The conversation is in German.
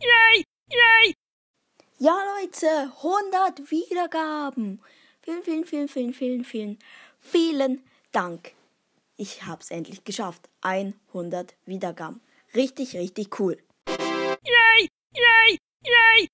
Yay! Yay! Ja, Leute, 100 Wiedergaben. Vielen, vielen, vielen, vielen, vielen, vielen, vielen Dank. Ich hab's endlich geschafft. 100 Wiedergaben. Richtig, richtig cool. Yay! Yay! Yay!